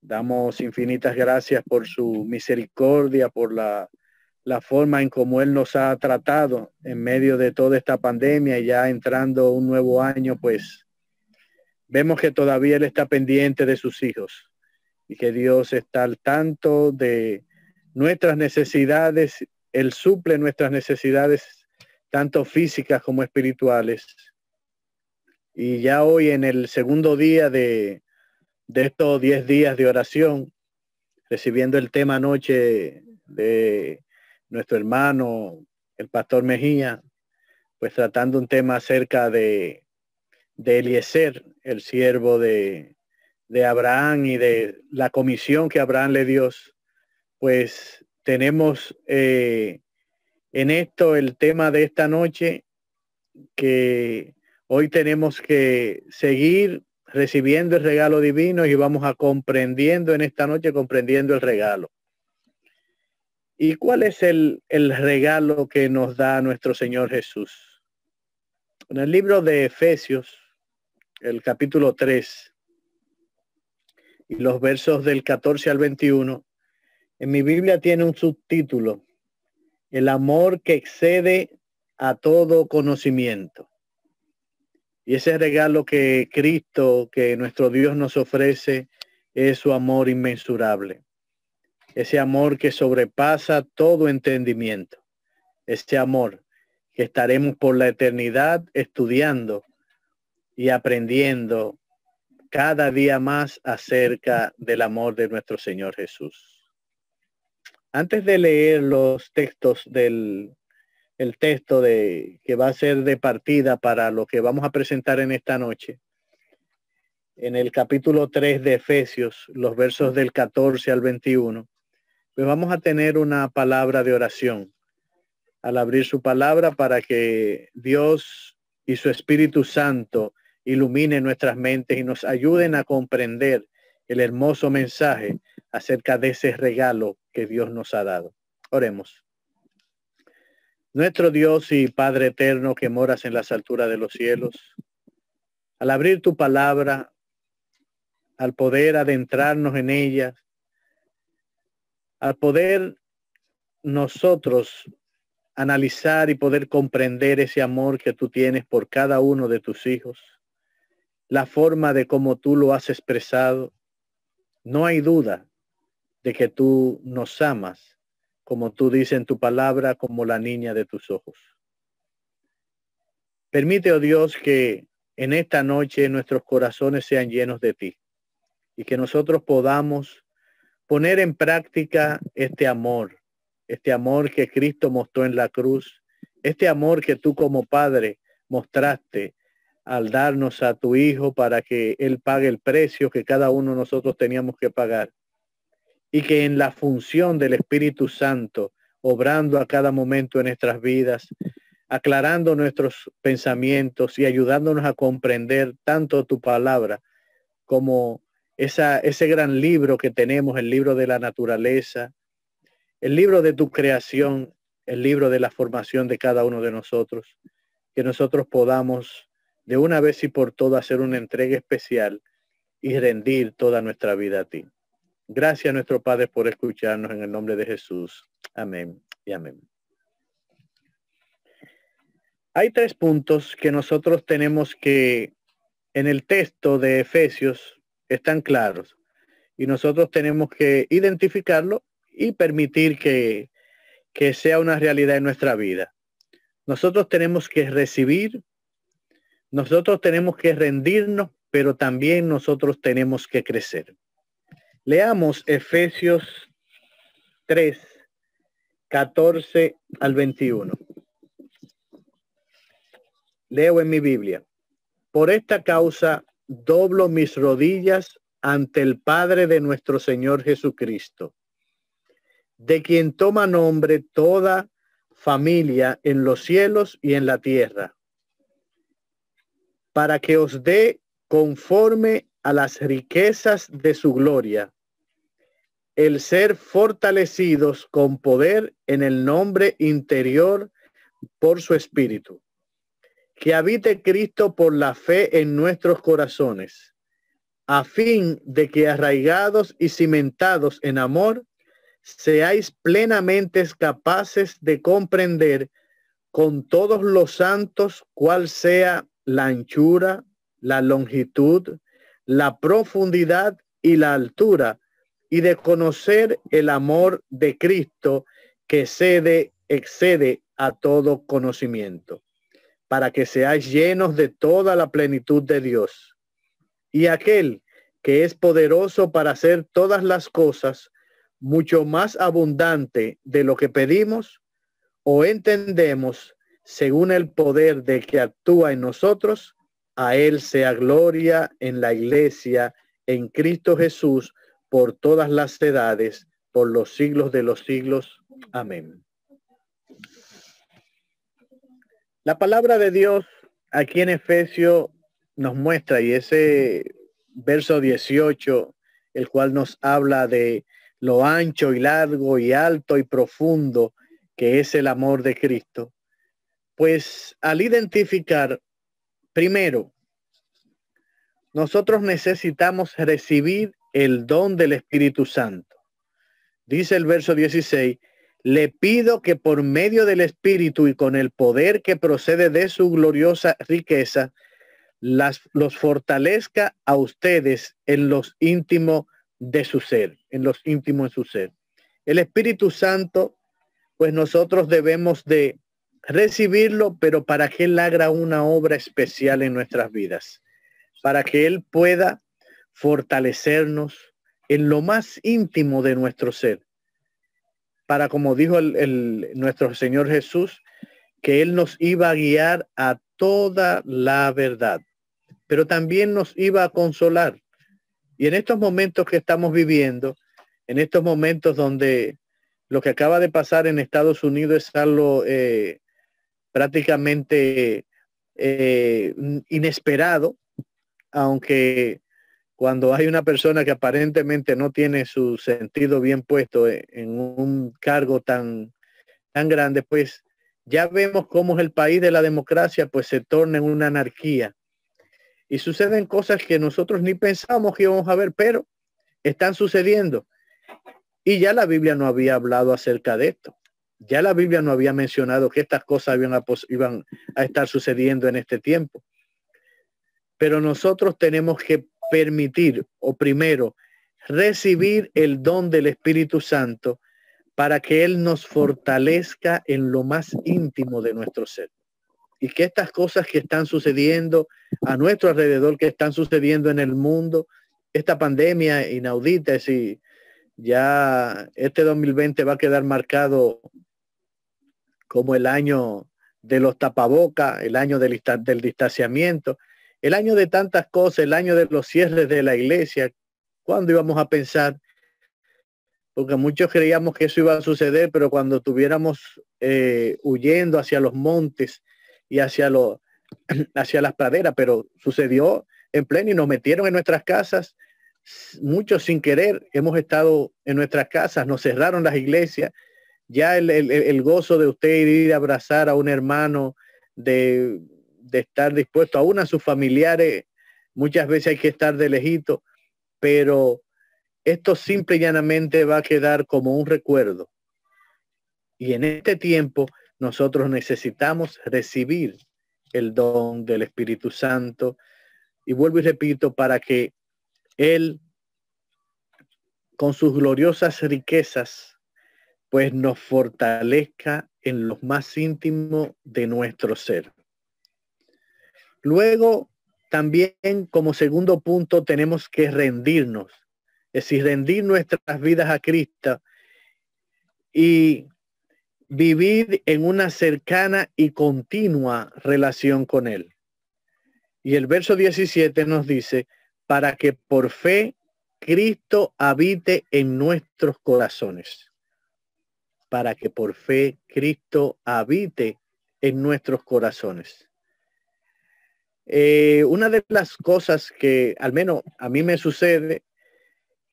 Damos infinitas gracias por su misericordia, por la, la forma en cómo Él nos ha tratado en medio de toda esta pandemia y ya entrando un nuevo año, pues vemos que todavía Él está pendiente de sus hijos y que Dios está al tanto de nuestras necesidades, Él suple nuestras necesidades tanto físicas como espirituales. Y ya hoy en el segundo día de, de estos diez días de oración, recibiendo el tema anoche de nuestro hermano, el pastor Mejía, pues tratando un tema acerca de, de Eliezer, el siervo de, de Abraham y de la comisión que Abraham le dio, pues tenemos eh, en esto el tema de esta noche que hoy tenemos que seguir recibiendo el regalo divino y vamos a comprendiendo en esta noche, comprendiendo el regalo. ¿Y cuál es el, el regalo que nos da nuestro Señor Jesús? En el libro de Efesios, el capítulo 3 y los versos del 14 al 21, en mi Biblia tiene un subtítulo, el amor que excede a todo conocimiento. Y ese regalo que Cristo, que nuestro Dios nos ofrece, es su amor inmensurable. Ese amor que sobrepasa todo entendimiento. Ese amor que estaremos por la eternidad estudiando y aprendiendo cada día más acerca del amor de nuestro Señor Jesús. Antes de leer los textos del el texto de que va a ser de partida para lo que vamos a presentar en esta noche. En el capítulo 3 de Efesios, los versos del 14 al 21, pues vamos a tener una palabra de oración al abrir su palabra para que Dios y su Espíritu Santo ilumine nuestras mentes y nos ayuden a comprender el hermoso mensaje acerca de ese regalo que Dios nos ha dado. Oremos. Nuestro Dios y Padre eterno que moras en las alturas de los cielos, al abrir tu palabra, al poder adentrarnos en ella, al poder nosotros analizar y poder comprender ese amor que tú tienes por cada uno de tus hijos, la forma de cómo tú lo has expresado, no hay duda de que tú nos amas como tú dices en tu palabra, como la niña de tus ojos. Permite, oh Dios, que en esta noche nuestros corazones sean llenos de ti y que nosotros podamos poner en práctica este amor, este amor que Cristo mostró en la cruz, este amor que tú como Padre mostraste al darnos a tu Hijo para que Él pague el precio que cada uno de nosotros teníamos que pagar y que en la función del Espíritu Santo, obrando a cada momento en nuestras vidas, aclarando nuestros pensamientos y ayudándonos a comprender tanto tu palabra como ese gran libro que tenemos, el libro de la naturaleza, el libro de tu creación, el libro de la formación de cada uno de nosotros, que nosotros podamos de una vez y por todas hacer una entrega especial y rendir toda nuestra vida a ti. Gracias nuestro Padre por escucharnos en el nombre de Jesús. Amén y amén. Hay tres puntos que nosotros tenemos que en el texto de Efesios están claros y nosotros tenemos que identificarlo y permitir que, que sea una realidad en nuestra vida. Nosotros tenemos que recibir, nosotros tenemos que rendirnos, pero también nosotros tenemos que crecer. Leamos Efesios 3, 14 al 21. Leo en mi Biblia. Por esta causa doblo mis rodillas ante el Padre de nuestro Señor Jesucristo, de quien toma nombre toda familia en los cielos y en la tierra, para que os dé conforme a las riquezas de su gloria el ser fortalecidos con poder en el nombre interior por su espíritu. Que habite Cristo por la fe en nuestros corazones, a fin de que arraigados y cimentados en amor, seáis plenamente capaces de comprender con todos los santos cuál sea la anchura, la longitud, la profundidad y la altura, y de conocer el amor de Cristo que cede, excede a todo conocimiento, para que seáis llenos de toda la plenitud de Dios. Y aquel que es poderoso para hacer todas las cosas mucho más abundante de lo que pedimos o entendemos según el poder de que actúa en nosotros, a Él sea gloria en la iglesia, en Cristo Jesús, por todas las edades, por los siglos de los siglos. Amén. La palabra de Dios aquí en Efesio nos muestra, y ese verso 18, el cual nos habla de lo ancho y largo y alto y profundo que es el amor de Cristo, pues al identificar, primero, nosotros necesitamos recibir el don del Espíritu Santo. Dice el verso 16, le pido que por medio del Espíritu y con el poder que procede de su gloriosa riqueza, las, los fortalezca a ustedes en los íntimos de su ser, en los íntimos de su ser. El Espíritu Santo, pues nosotros debemos de recibirlo, pero para que Él haga una obra especial en nuestras vidas, para que Él pueda fortalecernos en lo más íntimo de nuestro ser, para, como dijo el, nuestro Señor Jesús, que Él nos iba a guiar a toda la verdad, pero también nos iba a consolar. Y en estos momentos que estamos viviendo, en estos momentos donde lo que acaba de pasar en Estados Unidos es algo eh, prácticamente eh, inesperado, aunque cuando hay una persona que aparentemente no tiene su sentido bien puesto e, en un cargo tan, tan grande, pues ya vemos cómo es el país de la democracia, pues se torna en una anarquía. Y suceden cosas que nosotros ni pensamos que íbamos a ver, pero están sucediendo. Y ya la Biblia no había hablado acerca de esto. Ya la Biblia no había mencionado que estas cosas iban a, iban a estar sucediendo en este tiempo. Pero nosotros tenemos que permitir o primero recibir el don del Espíritu Santo para que Él nos fortalezca en lo más íntimo de nuestro ser. Y que estas cosas que están sucediendo a nuestro alrededor, que están sucediendo en el mundo, esta pandemia inaudita, si ya este 2020 va a quedar marcado como el año de los tapabocas, el año del, del distanciamiento, el año de tantas cosas, el año de los cierres de la iglesia, ¿cuándo íbamos a pensar? Porque muchos creíamos que eso iba a suceder, pero cuando estuviéramos eh, huyendo hacia los montes y hacia, las praderas, pero sucedió en pleno y nos metieron en nuestras casas, muchos sin querer, hemos estado en nuestras casas, nos cerraron las iglesias, ya el, el gozo de usted ir a abrazar a un hermano de de estar dispuesto, aún a sus familiares, muchas veces hay que estar de lejito, pero esto simple y llanamente va a quedar como un recuerdo. Y en este tiempo nosotros necesitamos recibir el don del Espíritu Santo. Y vuelvo y repito, para que Él, con sus gloriosas riquezas, pues nos fortalezca en lo más íntimo de nuestro ser. Luego, también como segundo punto, tenemos que rendirnos, es decir, rendir nuestras vidas a Cristo y vivir en una cercana y continua relación con Él. Y el verso 17 nos dice, para que por fe Cristo habite en nuestros corazones. Para que por fe Cristo habite en nuestros corazones. Eh, una de las cosas que al menos a mí me sucede,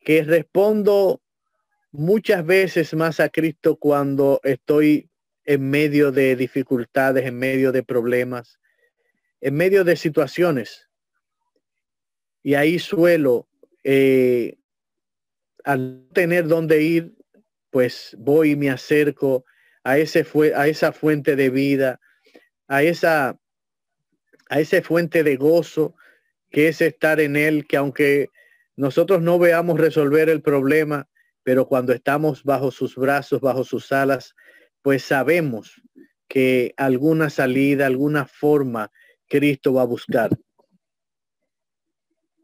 que respondo muchas veces más a Cristo cuando estoy en medio de dificultades, en medio de problemas, en medio de situaciones. y ahí suelo, eh, al tener dónde ir, pues voy y me acerco a, ese a esa fuente de vida, a esa, a esa fuente de gozo que es estar en él, que aunque nosotros no veamos resolver el problema, pero cuando estamos bajo sus brazos, bajo sus alas, pues sabemos que alguna salida, alguna forma Cristo va a buscar.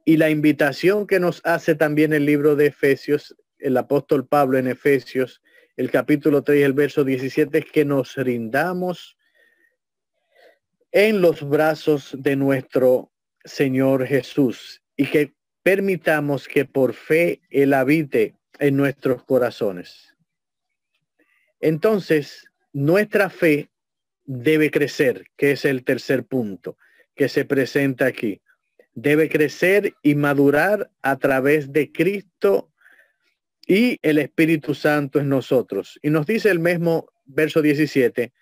Y la invitación que nos hace también el libro de Efesios, el apóstol Pablo en Efesios, el capítulo 3, el verso 17, es que nos rindamos en los brazos de nuestro Señor Jesús y que permitamos que por fe Él habite en nuestros corazones. Entonces, nuestra fe debe crecer, que es el tercer punto que se presenta aquí. Debe crecer y madurar a través de Cristo y el Espíritu Santo en nosotros. Y nos dice el mismo verso 17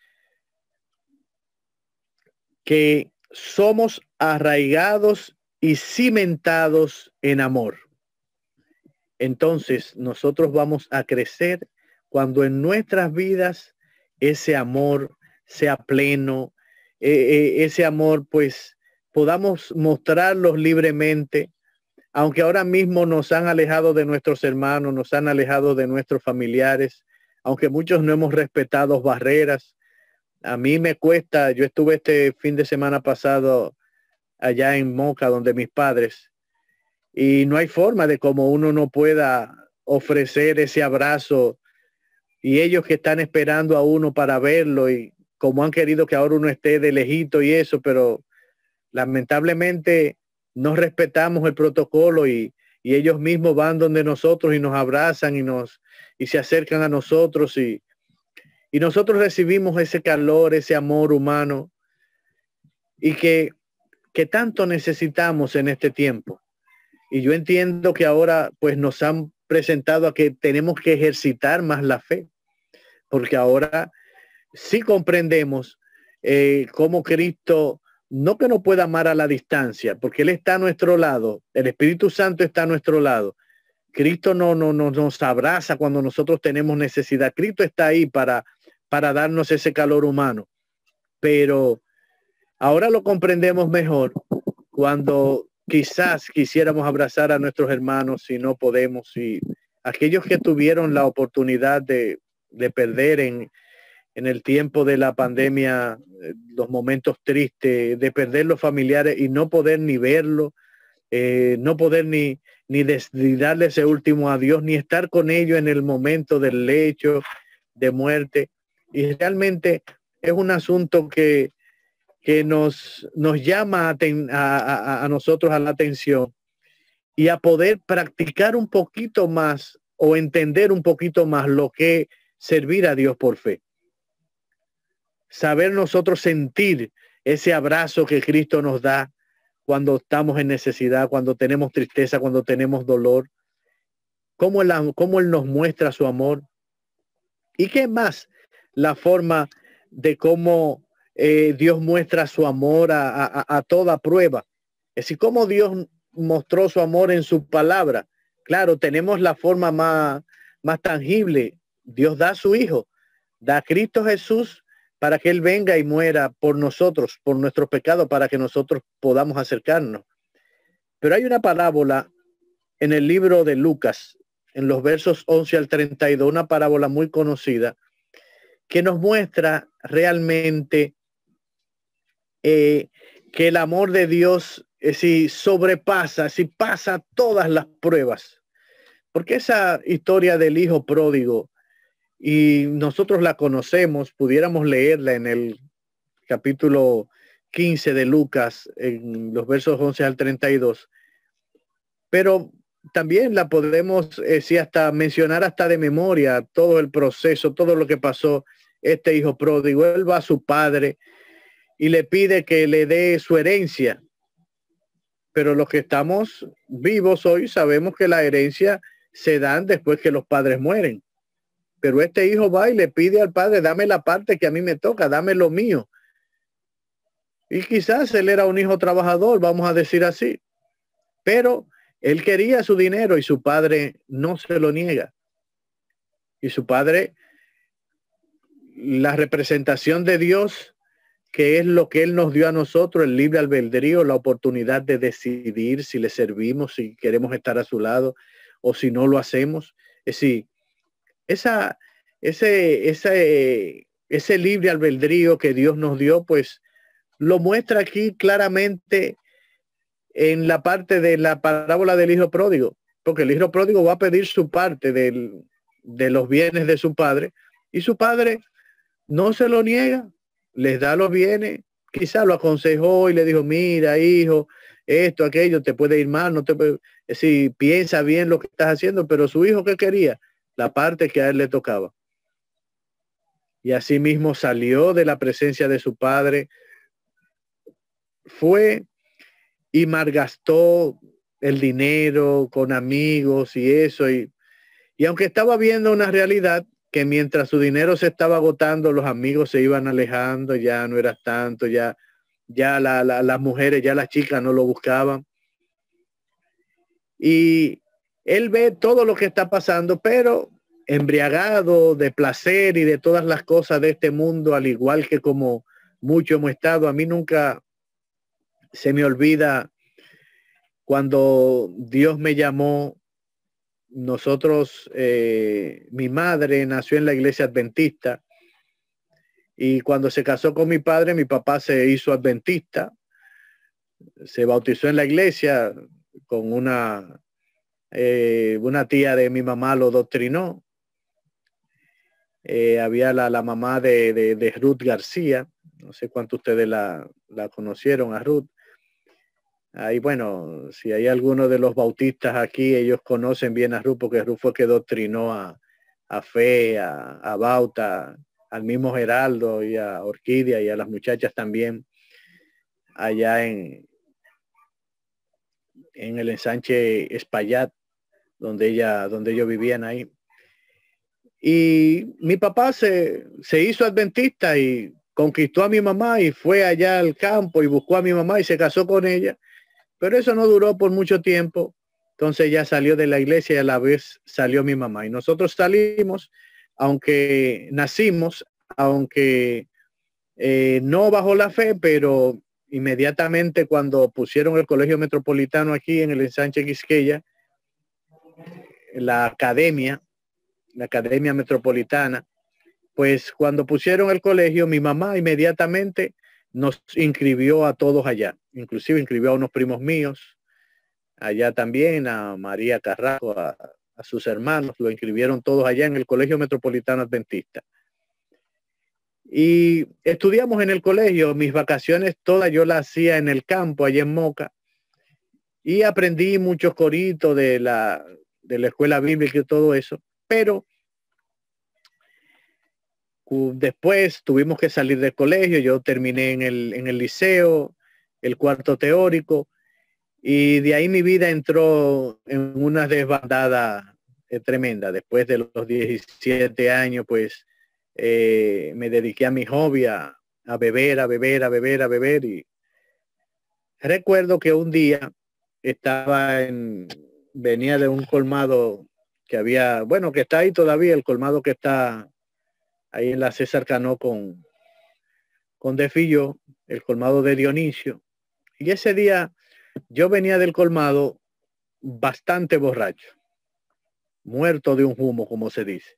que somos arraigados y cimentados en amor. Entonces nosotros vamos a crecer cuando en nuestras vidas ese amor sea pleno, eh, eh, ese amor pues podamos mostrarlos libremente, aunque ahora mismo nos han alejado de nuestros hermanos, nos han alejado de nuestros familiares, aunque muchos no hemos respetado barreras. A mí me cuesta, yo estuve este fin de semana pasado allá en Moca, donde mis padres, y no hay forma de como uno no pueda ofrecer ese abrazo y ellos que están esperando a uno para verlo y como han querido que ahora uno esté de lejito y eso, pero lamentablemente no respetamos el protocolo y, y ellos mismos van donde nosotros y nos abrazan y nos y se acercan a nosotros y, y nosotros recibimos ese calor, ese amor humano y que, que tanto necesitamos en este tiempo. Y yo entiendo que ahora pues nos han presentado a que tenemos que ejercitar más la fe, porque ahora sí comprendemos eh, cómo Cristo, no que no pueda amar a la distancia, porque Él está a nuestro lado, el Espíritu Santo está a nuestro lado. Cristo no, no, no nos abraza cuando nosotros tenemos necesidad. Cristo está ahí para, para darnos ese calor humano. Pero ahora lo comprendemos mejor cuando quizás quisiéramos abrazar a nuestros hermanos y no podemos. Y aquellos que tuvieron la oportunidad de, de perder en, en el tiempo de la pandemia, eh, los momentos tristes, de perder los familiares y no poder ni verlo, eh, no poder ni, ni, darle ese último adiós, ni estar con ellos en el momento del lecho de muerte. Y realmente es un asunto que, que nos, nos llama a, nosotros a la atención y a poder practicar un poquito más o entender un poquito más lo que servir a Dios por fe saber nosotros sentir ese abrazo que Cristo nos da cuando estamos en necesidad, cuando tenemos tristeza, cuando tenemos dolor, cómo Él, cómo él nos muestra su amor. ¿Y qué más? La forma de cómo eh, Dios muestra su amor a, toda prueba. Es decir, cómo Dios mostró su amor en su palabra. Claro, tenemos la forma más, más tangible. Dios da a su Hijo, da a Cristo Jesús para que Él venga y muera por nosotros, por nuestro pecado, para que nosotros podamos acercarnos. Pero hay una parábola en el libro de Lucas, en los versos 11 al 32, una parábola muy conocida, que nos muestra realmente eh, que el amor de Dios eh, si sobrepasa, si pasa todas las pruebas. Porque esa historia del hijo pródigo y nosotros la conocemos, pudiéramos leerla en el capítulo 15 de Lucas, en los versos 11 al 32, pero también la podemos, eh, si hasta mencionar hasta de memoria todo el proceso, todo lo que pasó este hijo pródigo. Va a su padre y le pide que le dé su herencia. Pero los que estamos vivos hoy sabemos que la herencia se dan después que los padres mueren. Pero este hijo va y le pide al padre, dame la parte que a mí me toca, dame lo mío. Y quizás él era un hijo trabajador, vamos a decir así. Pero él quería su dinero y su padre no se lo niega. Y su padre, la representación de Dios, que es lo que Él nos dio a nosotros, el libre albedrío, la oportunidad de decidir si le servimos, si queremos estar a su lado o si no lo hacemos. Es decir, esa, ese, ese, ese libre albedrío que Dios nos dio, pues lo muestra aquí claramente en la parte de la parábola del hijo pródigo, porque el hijo pródigo va a pedir su parte del, de los bienes de su padre y su padre no se lo niega, les da los bienes, quizá lo aconsejó y le dijo, mira hijo, esto, aquello, te puede ir mal, no te puede, si piensa bien lo que estás haciendo, pero su hijo que quería, la parte que a él le tocaba. Y así mismo salió de la presencia de su padre, fue y malgastó el dinero con amigos y eso. Y, y aunque estaba viendo una realidad que mientras su dinero se estaba agotando, los amigos se iban alejando, ya no era tanto, ya, ya las mujeres, ya las chicas no lo buscaban. Y él ve todo lo que está pasando, pero embriagado de placer y de todas las cosas de este mundo, al igual que como mucho hemos estado, a mí nunca se me olvida cuando Dios me llamó, nosotros, eh, mi madre nació en la iglesia adventista y cuando se casó con mi padre, mi papá se hizo adventista, se bautizó en la iglesia con una, eh, una tía de mi mamá lo doctrinó. Eh, había la, la mamá de, de, Ruth García, no sé cuánto ustedes la, la conocieron a Ruth. Ahí, bueno, si hay alguno de los bautistas aquí, ellos conocen bien a Ruth, porque fue que doctrinó a, a Fe, a, Bauta, al mismo Geraldo y a Orquídea y a las muchachas también allá en, en el ensanche Espaillat, donde ella, donde ellos vivían ahí. Y mi papá se, se hizo adventista y conquistó a mi mamá y fue allá al campo y buscó a mi mamá y se casó con ella pero eso no duró por mucho tiempo. Entonces ya salió de la iglesia y a la vez salió mi mamá. Y nosotros salimos, aunque nacimos, aunque eh, no bajo la fe, pero inmediatamente cuando pusieron el colegio metropolitano aquí en el ensanche Quisqueya, la academia, la academia metropolitana, pues cuando pusieron el colegio, mi mamá inmediatamente nos inscribió a todos allá inclusive inscribió a unos primos míos, allá también, a María Carrajo, a, sus hermanos, lo inscribieron todos allá en el Colegio Metropolitano Adventista. Y estudiamos en el colegio, mis vacaciones todas yo las hacía en el campo, allá en Moca, y aprendí muchos coritos de la, de la escuela bíblica y todo eso, pero después tuvimos que salir del colegio, yo terminé en el, en el liceo, el cuarto teórico, y de ahí mi vida entró en una desbandada eh, tremenda. Después de los 17 años, pues eh, me dediqué a mi hobby, a, beber, a beber, a beber, a beber. Y recuerdo que un día estaba en, venía de un colmado que había, bueno, que está ahí todavía, el colmado que está ahí en la César Cano con, con Defillo, el colmado de Dionisio. Y ese día yo venía del colmado bastante borracho, muerto de un humo, como se dice.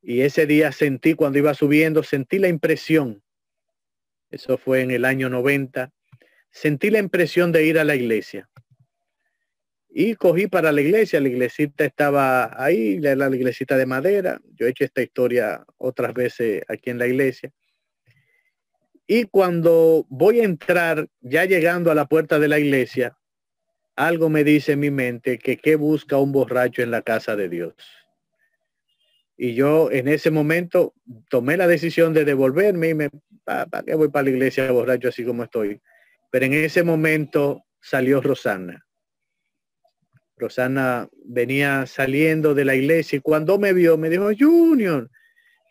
Y ese día sentí, cuando iba subiendo, sentí la impresión, eso fue en el año 90, sentí la impresión de ir a la iglesia. Y cogí para la iglesia, la iglesita estaba ahí, la, la iglesita de madera. Yo he hecho esta historia otras veces aquí en la iglesia. Y cuando voy a entrar, ya llegando a la puerta de la iglesia, algo me dice en mi mente que qué busca un borracho en la casa de Dios. Y yo en ese momento tomé la decisión de devolverme y me, ¿para qué voy para la iglesia borracho así como estoy? Pero en ese momento salió Rosana. Rosana venía saliendo de la iglesia y cuando me vio me dijo, Junior,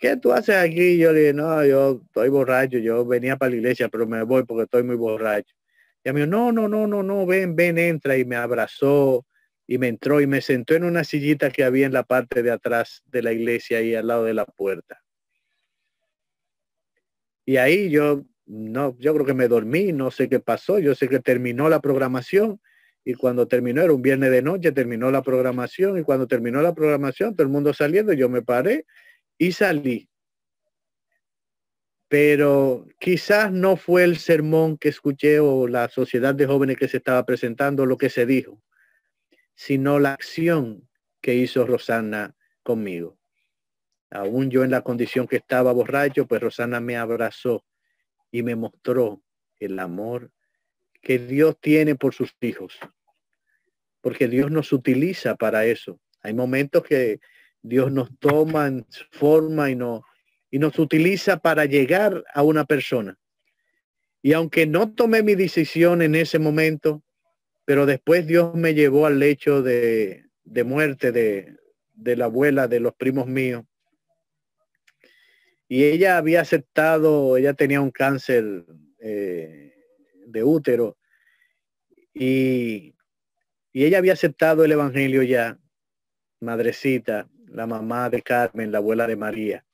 ¿qué tú haces aquí? Yo le dije, no, yo estoy borracho, yo venía para la iglesia, pero me voy porque estoy muy borracho. Y a mí, no, no, no, no, no, ven, ven, entra. Y me abrazó y me entró y me sentó en una sillita que había en la parte de atrás de la iglesia ahí al lado de la puerta. Y ahí yo, no, yo creo que me dormí, no sé qué pasó, yo sé que terminó la programación y cuando terminó, era un viernes de noche, terminó la programación y cuando terminó la programación, todo el mundo saliendo, yo me paré y salí. Pero quizás no fue el sermón que escuché o la sociedad de jóvenes que se estaba presentando lo que se dijo, sino la acción que hizo Rosana conmigo. Aún yo en la condición que estaba borracho, pues Rosana me abrazó y me mostró el amor que Dios tiene por sus hijos. Porque Dios nos utiliza para eso. Hay momentos que Dios nos toma en forma y, no, y nos utiliza para llegar a una persona. Y aunque no tomé mi decisión en ese momento, pero después Dios me llevó al lecho de, de muerte de, de la abuela de los primos míos. Y ella había aceptado, ella tenía un cáncer eh, de útero y, y ella había aceptado el Evangelio ya, madrecita, la mamá de Carmen, la abuela de María.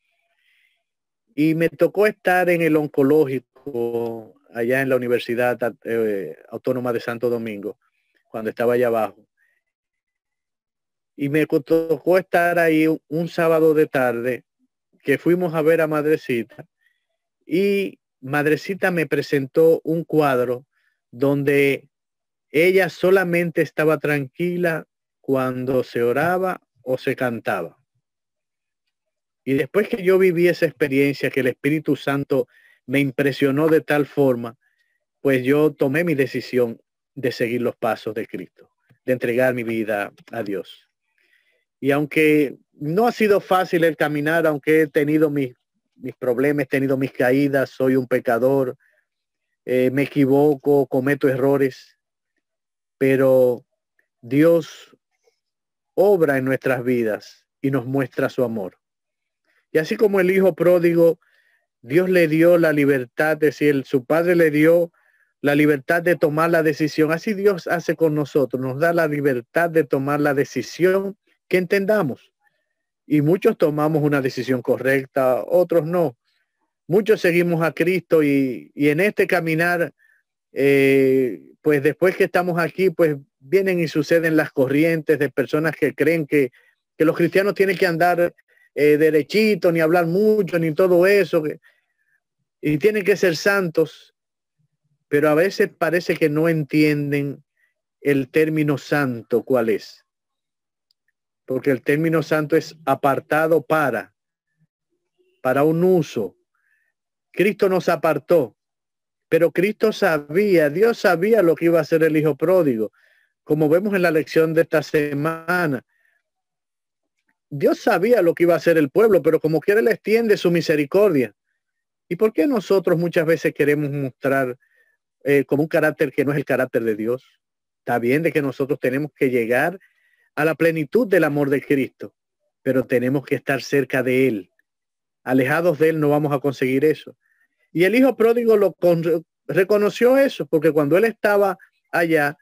Y me tocó estar en el oncológico allá en la Universidad eh, Autónoma de Santo Domingo, cuando estaba allá abajo. Y me tocó estar ahí un sábado de tarde que fuimos a ver a Madrecita y Madrecita me presentó un cuadro donde ella solamente estaba tranquila cuando se oraba o se cantaba. Y después que yo viví esa experiencia, que el Espíritu Santo me impresionó de tal forma, pues yo tomé mi decisión de seguir los pasos de Cristo, de entregar mi vida a Dios. Y aunque no ha sido fácil el caminar, aunque he tenido mis, mis problemas, he tenido mis caídas, soy un pecador, eh, me equivoco, cometo errores, pero Dios obra en nuestras vidas y nos muestra su amor. Y así como el hijo pródigo, Dios le dio la libertad, de decir, su padre le dio la libertad de tomar la decisión. Así Dios hace con nosotros, nos da la libertad de tomar la decisión que entendamos. Y muchos tomamos una decisión correcta, otros no. Muchos seguimos a Cristo y, en este caminar, eh, pues después que estamos aquí, pues vienen y suceden las corrientes de personas que creen que, que los cristianos tienen que andar eh, derechito, ni hablar mucho, ni todo eso, y tienen que ser santos, pero a veces parece que no entienden el término santo, cuál es porque el término santo es apartado para, para un uso. Cristo nos apartó, pero Cristo sabía, Dios sabía lo que iba a hacer el hijo pródigo, como vemos en la lección de esta semana. Dios sabía lo que iba a hacer el pueblo, pero como quiere le extiende su misericordia. ¿Y por qué nosotros muchas veces queremos mostrar eh, como un carácter que no es el carácter de Dios? Está bien de que nosotros tenemos que llegar a la plenitud del amor de Cristo, pero tenemos que estar cerca de Él. Alejados de Él no vamos a conseguir eso. Y el hijo pródigo lo reconoció eso, porque cuando él estaba allá,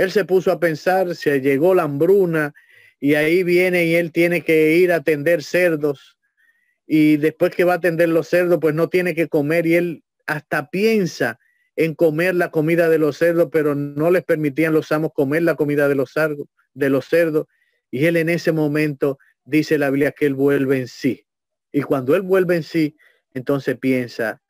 él se puso a pensar, se llegó la hambruna y ahí viene y él tiene que ir a atender cerdos y después que va a atender los cerdos, pues no tiene que comer y él hasta piensa en comer la comida de los cerdos, pero no les permitían los amos comer la comida de los cerdos de los cerdos. Y él en ese momento dice la Biblia que él vuelve en sí. Y cuando él vuelve en sí, entonces piensa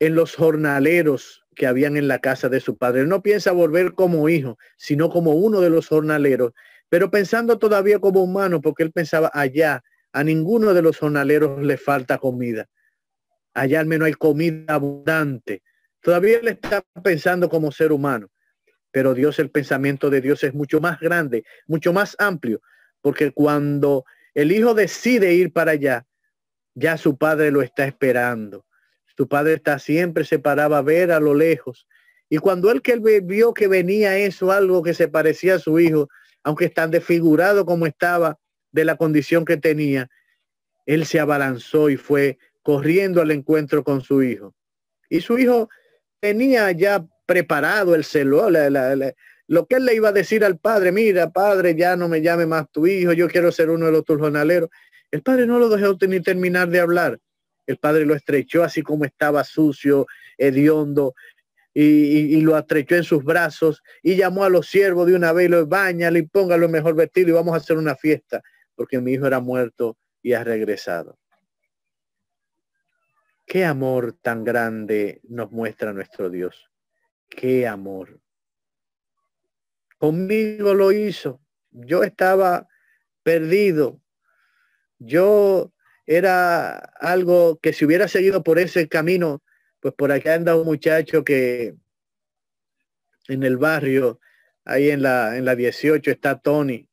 en los jornaleros que habían en la casa de su padre. no piensa volver como hijo, sino como uno de los jornaleros, pero pensando todavía como humano, porque él pensaba allá, a ninguno de los jornaleros le falta comida. Allá al menos hay comida abundante. Todavía él está pensando como ser humano pero Dios, el pensamiento de Dios es mucho más grande, mucho más amplio, porque cuando el hijo decide ir para allá, ya su padre lo está esperando. Su padre está siempre se paraba a ver a lo lejos. Y cuando él que vio que venía eso, algo que se parecía a su hijo, aunque tan desfigurado como estaba de la condición que tenía, él se abalanzó y fue corriendo al encuentro con su hijo. Y su hijo tenía ya preparado, el celo, lo que él le iba a decir al padre, mira, padre, ya no me llame más tu hijo, yo quiero ser uno de los tus jornaleros. El padre no lo dejó ni terminar de hablar. El padre lo estrechó así como estaba sucio, hediondo, y, lo estrechó en sus brazos y llamó a los siervos de una vez, lo baña, y póngalo mejor vestido y vamos a hacer una fiesta, porque mi hijo era muerto y ha regresado. Qué amor tan grande nos muestra nuestro Dios. Qué amor. Conmigo lo hizo. Yo estaba perdido. Yo era algo que si hubiera seguido por ese camino, pues por acá anda un muchacho que en el barrio, ahí en la, en la 18 está Tony,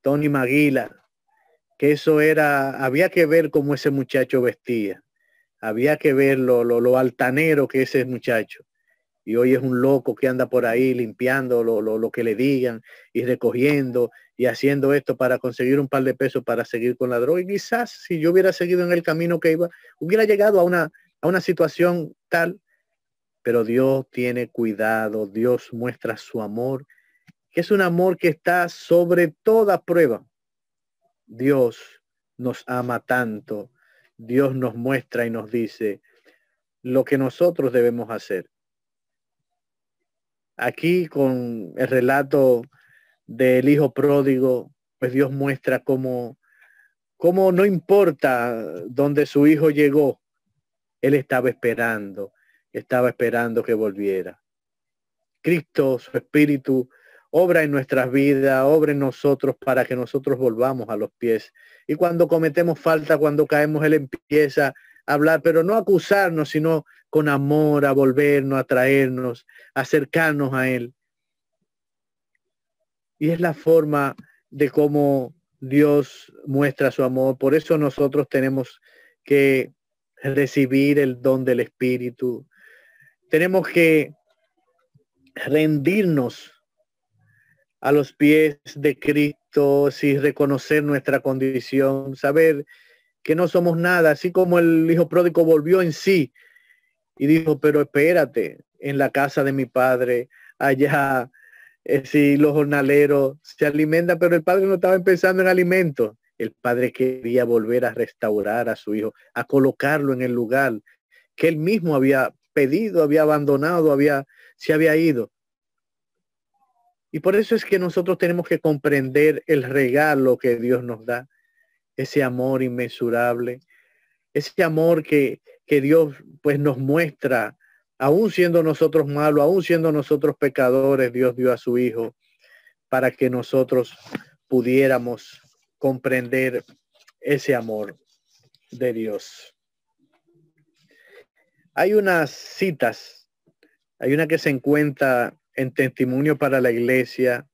Tony Maguila, que eso era, había que ver cómo ese muchacho vestía, había que ver lo, lo, altanero que ese muchacho. Y hoy es un loco que anda por ahí limpiando lo, lo, que le digan y recogiendo y haciendo esto para conseguir un par de pesos para seguir con la droga. Y quizás si yo hubiera seguido en el camino que iba, hubiera llegado a una, a una situación tal, pero Dios tiene cuidado, Dios muestra su amor, que es un amor que está sobre toda prueba. Dios nos ama tanto, Dios nos muestra y nos dice lo que nosotros debemos hacer. Aquí con el relato del hijo pródigo, pues Dios muestra cómo, cómo no importa dónde su hijo llegó, él estaba esperando, estaba esperando que volviera. Cristo, su Espíritu, obra en nuestras vidas, obra en nosotros para que nosotros volvamos a los pies. Y cuando cometemos falta, cuando caemos, Él empieza hablar, pero no acusarnos, sino con amor, a volvernos, a traernos, acercarnos a Él. Y es la forma de cómo Dios muestra su amor. Por eso nosotros tenemos que recibir el don del Espíritu. Tenemos que rendirnos a los pies de Cristo, y reconocer nuestra condición, saber que no somos nada, así como el hijo pródigo volvió en sí y dijo, pero espérate, en la casa de mi padre, allá, eh, si los jornaleros se alimentan, pero el padre no estaba pensando en alimentos, el padre quería volver a restaurar a su hijo, a colocarlo en el lugar que él mismo había pedido, había abandonado, había, se había ido. Y por eso es que nosotros tenemos que comprender el regalo que Dios nos da, ese amor inmensurable, ese amor que, que Dios pues nos muestra, aún siendo nosotros malos, aún siendo nosotros pecadores, Dios dio a su Hijo para que nosotros pudiéramos comprender ese amor de Dios. Hay unas citas, hay una que se encuentra en Testimonio para la Iglesia,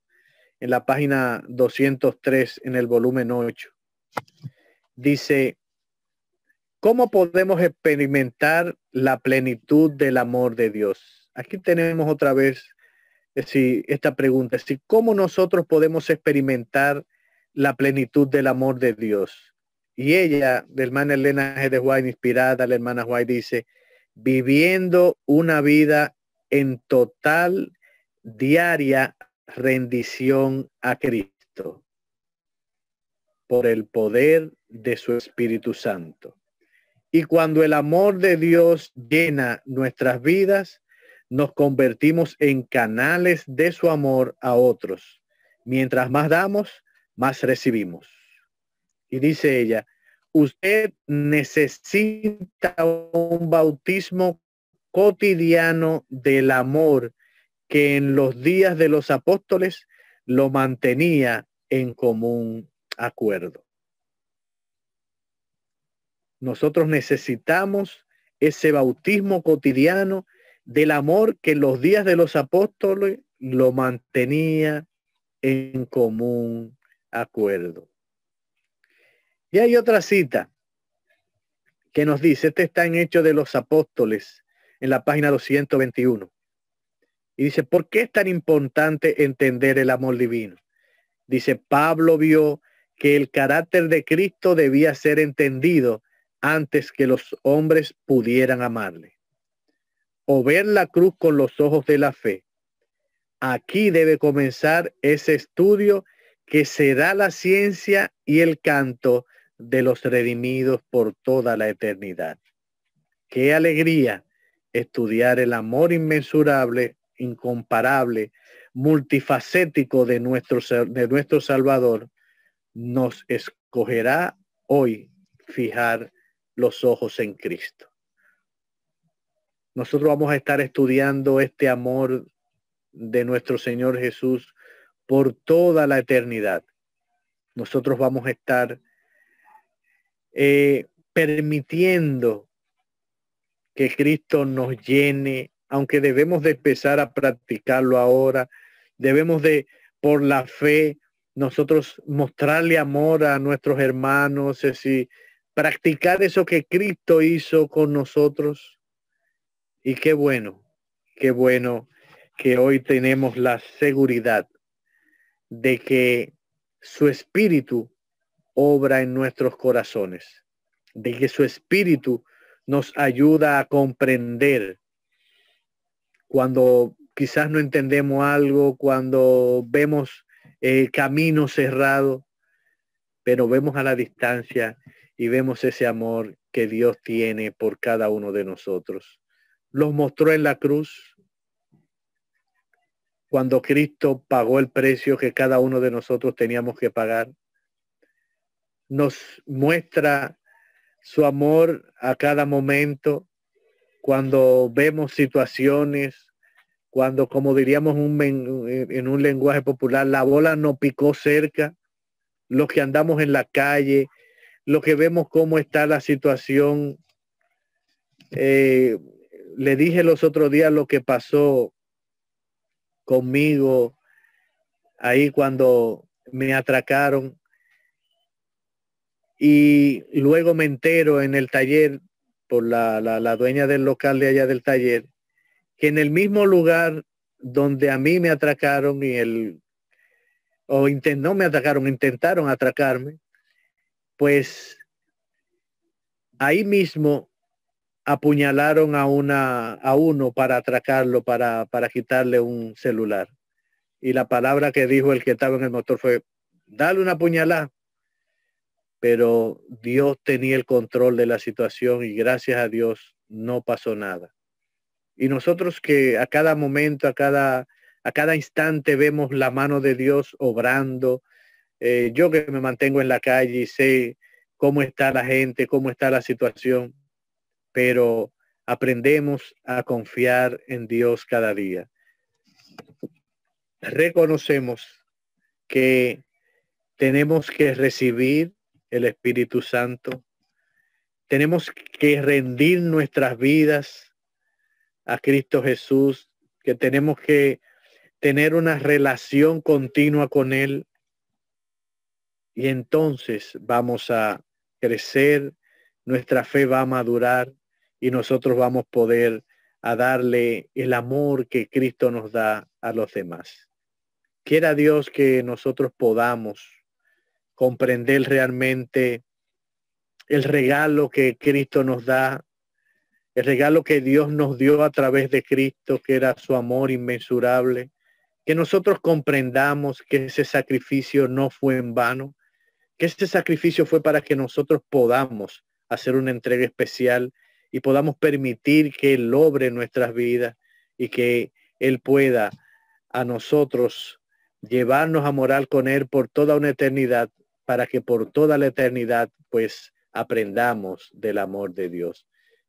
en la página 203, en el volumen 8. Dice, ¿cómo podemos experimentar la plenitud del amor de Dios? Aquí tenemos otra vez esta pregunta, es ¿cómo nosotros podemos experimentar la plenitud del amor de Dios. Y ella, la hermana Elena G. de White, inspirada, la hermana White dice, viviendo una vida en total, diaria rendición a Cristo por el poder de su Espíritu Santo. Y cuando el amor de Dios llena nuestras vidas, nos convertimos en canales de su amor a otros. Mientras más damos, más recibimos. Y dice ella, usted necesita un bautismo cotidiano del amor que en los días de los apóstoles lo mantenía en común acuerdo. Nosotros necesitamos ese bautismo cotidiano del amor que en los días de los apóstoles lo mantenía en común acuerdo. Y hay otra cita que nos dice, este está en Hechos de los Apóstoles, en la página 221. Y dice, ¿por qué es tan importante entender el amor divino? Dice, Pablo vio que el carácter de Cristo debía ser entendido antes que los hombres pudieran amarle. o ver la cruz con los ojos de la fe. Aquí debe comenzar ese estudio que será la ciencia y el canto de los redimidos por toda la eternidad. Qué alegría estudiar el amor inmensurable, incomparable, multifacético de nuestro, de nuestro Salvador, nos escogerá hoy fijar los ojos en Cristo. Nosotros vamos a estar estudiando este amor de nuestro Señor Jesús por toda la eternidad. Nosotros vamos a estar eh, permitiendo que Cristo nos llene, aunque debemos de empezar a practicarlo ahora, debemos de, por la fe, nosotros mostrarle amor a nuestros hermanos, es decir, practicar eso que Cristo hizo con nosotros. Y qué bueno, qué bueno que hoy tenemos la seguridad de que su espíritu obra en nuestros corazones, de que su espíritu nos ayuda a comprender cuando quizás no entendemos algo, cuando vemos el camino cerrado, pero vemos a la distancia y vemos ese amor que Dios tiene por cada uno de nosotros. Los mostró en la cruz cuando Cristo pagó el precio que cada uno de nosotros teníamos que pagar. Nos muestra su amor a cada momento cuando vemos situaciones, cuando, como diríamos en un lenguaje popular, la bola no picó cerca, los que andamos en la calle, los que vemos cómo está la situación. Eh, le dije los otros días lo que pasó conmigo ahí cuando me atracaron y luego me entero en el taller por la, la, dueña del local de allá del taller, que en el mismo lugar donde a mí me atracaron y el, o no me atacaron, intentaron atracarme, pues ahí mismo apuñalaron a una a uno para atracarlo para para quitarle un celular y la palabra que dijo el que estaba en el motor fue dale una puñalada pero Dios tenía el control de la situación y gracias a Dios no pasó nada. Y nosotros que a cada momento, a cada, a cada instante vemos la mano de Dios obrando, eh, yo que me mantengo en la calle y sé cómo está la gente, cómo está la situación, pero aprendemos a confiar en Dios cada día. Reconocemos que tenemos que recibir el Espíritu Santo. Tenemos que rendir nuestras vidas a Cristo Jesús, que tenemos que tener una relación continua con Él. Y entonces vamos a crecer, nuestra fe va a madurar y nosotros vamos a poder a darle el amor que Cristo nos da a los demás. Quiera Dios que nosotros podamos comprender realmente el regalo que Cristo nos da, el regalo que Dios nos dio a través de Cristo, que era su amor inmensurable, que nosotros comprendamos que ese sacrificio no fue en vano, que ese sacrificio fue para que nosotros podamos hacer una entrega especial y podamos permitir que Él obre nuestras vidas y que Él pueda a nosotros llevarnos a morar con Él por toda una eternidad para que por toda la eternidad pues aprendamos del amor de Dios.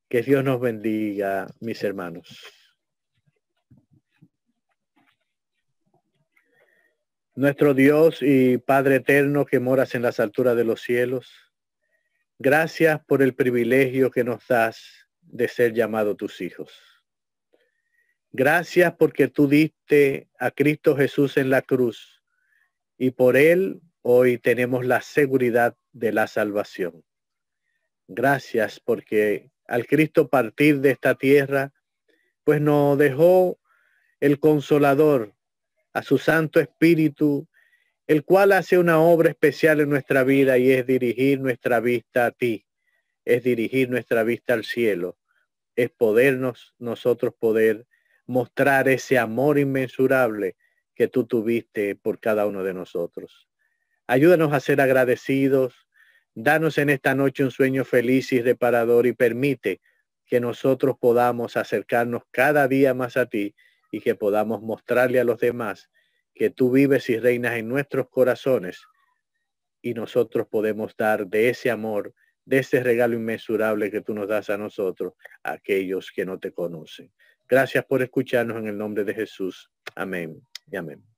Que Dios nos bendiga, mis hermanos. Nuestro Dios y Padre eterno que moras en las alturas de los cielos, gracias por el privilegio que nos das de ser llamados tus hijos. Gracias porque tú diste a Cristo Jesús en la cruz y por él hoy tenemos la seguridad de la salvación. Gracias porque al Cristo partir de esta tierra, pues nos dejó el consolador, a su Santo Espíritu, el cual hace una obra especial en nuestra vida y es dirigir nuestra vista a ti, es dirigir nuestra vista al cielo. es podernos nosotros poder mostrar ese amor inmensurable que tú tuviste por cada uno de nosotros. Ayúdanos a ser agradecidos, danos en esta noche un sueño feliz y reparador y permite que nosotros podamos acercarnos cada día más a ti y que podamos mostrarle a los demás que tú vives y reinas en nuestros corazones y nosotros podemos dar de ese amor, de ese regalo inmensurable que tú nos das a nosotros, a aquellos que no te conocen. Gracias por escucharnos en el nombre de Jesús. Amén y amén.